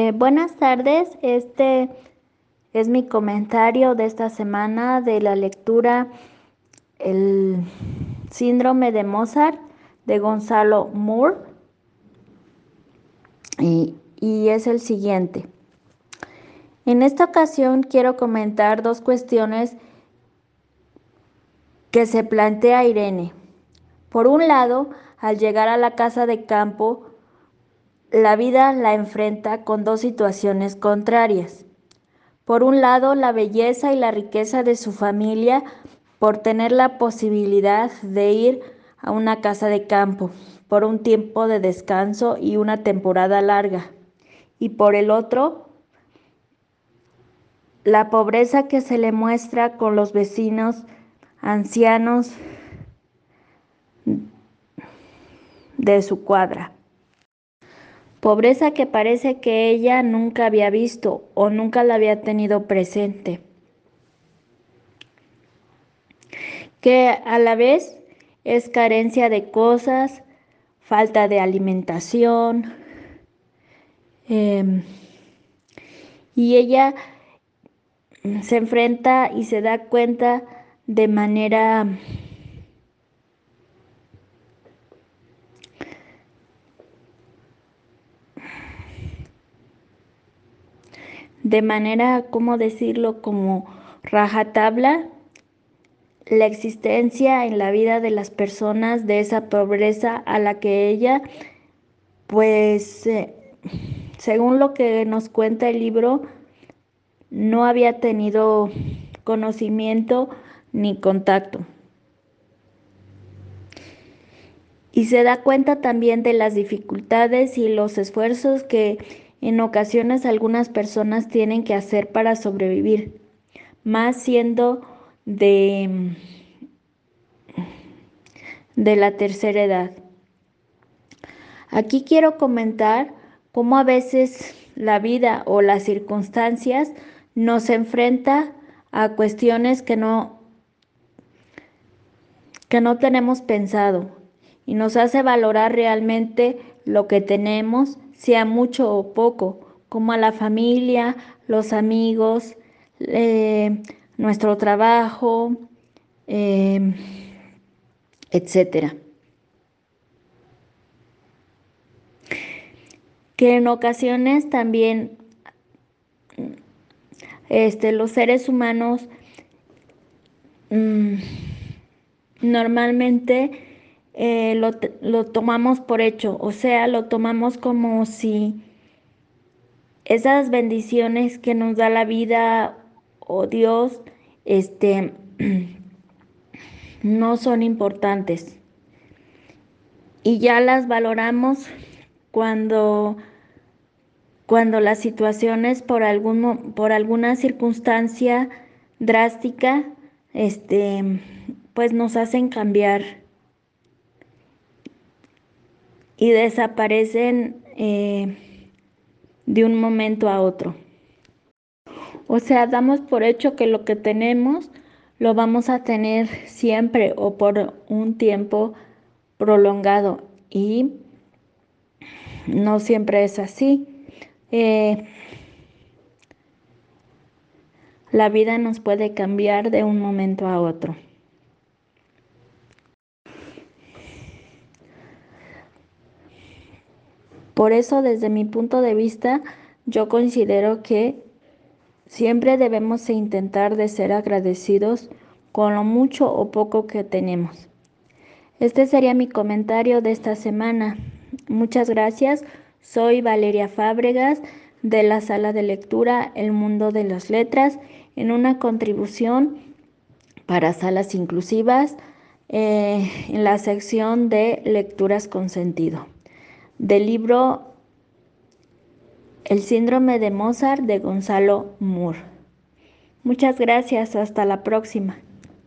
Eh, buenas tardes, este es mi comentario de esta semana de la lectura El síndrome de Mozart de Gonzalo Moore y, y es el siguiente. En esta ocasión quiero comentar dos cuestiones que se plantea Irene. Por un lado, al llegar a la casa de campo, la vida la enfrenta con dos situaciones contrarias. Por un lado, la belleza y la riqueza de su familia por tener la posibilidad de ir a una casa de campo por un tiempo de descanso y una temporada larga. Y por el otro, la pobreza que se le muestra con los vecinos ancianos de su cuadra. Pobreza que parece que ella nunca había visto o nunca la había tenido presente. Que a la vez es carencia de cosas, falta de alimentación. Em, y ella se enfrenta y se da cuenta de manera de manera, ¿cómo decirlo?, como rajatabla la existencia en la vida de las personas de esa pobreza a la que ella, pues, eh, según lo que nos cuenta el libro, no había tenido conocimiento ni contacto. Y se da cuenta también de las dificultades y los esfuerzos que en ocasiones algunas personas tienen que hacer para sobrevivir, más siendo de, de la tercera edad. Aquí quiero comentar cómo a veces la vida o las circunstancias nos enfrenta a cuestiones que no que no tenemos pensado y nos hace valorar realmente lo que tenemos sea mucho o poco, como a la familia, los amigos, eh, nuestro trabajo, eh, etcétera. Que en ocasiones también este, los seres humanos mm, normalmente eh, lo, lo tomamos por hecho, o sea, lo tomamos como si esas bendiciones que nos da la vida o Dios, este, no son importantes. Y ya las valoramos cuando, cuando las situaciones por, algún, por alguna circunstancia drástica, este, pues nos hacen cambiar y desaparecen eh, de un momento a otro. O sea, damos por hecho que lo que tenemos lo vamos a tener siempre o por un tiempo prolongado y no siempre es así. Eh, la vida nos puede cambiar de un momento a otro. Por eso, desde mi punto de vista, yo considero que siempre debemos intentar de ser agradecidos con lo mucho o poco que tenemos. Este sería mi comentario de esta semana. Muchas gracias. Soy Valeria Fábregas de la sala de lectura El Mundo de las Letras en una contribución para salas inclusivas eh, en la sección de lecturas con sentido del libro El síndrome de Mozart de Gonzalo Moore. Muchas gracias, hasta la próxima.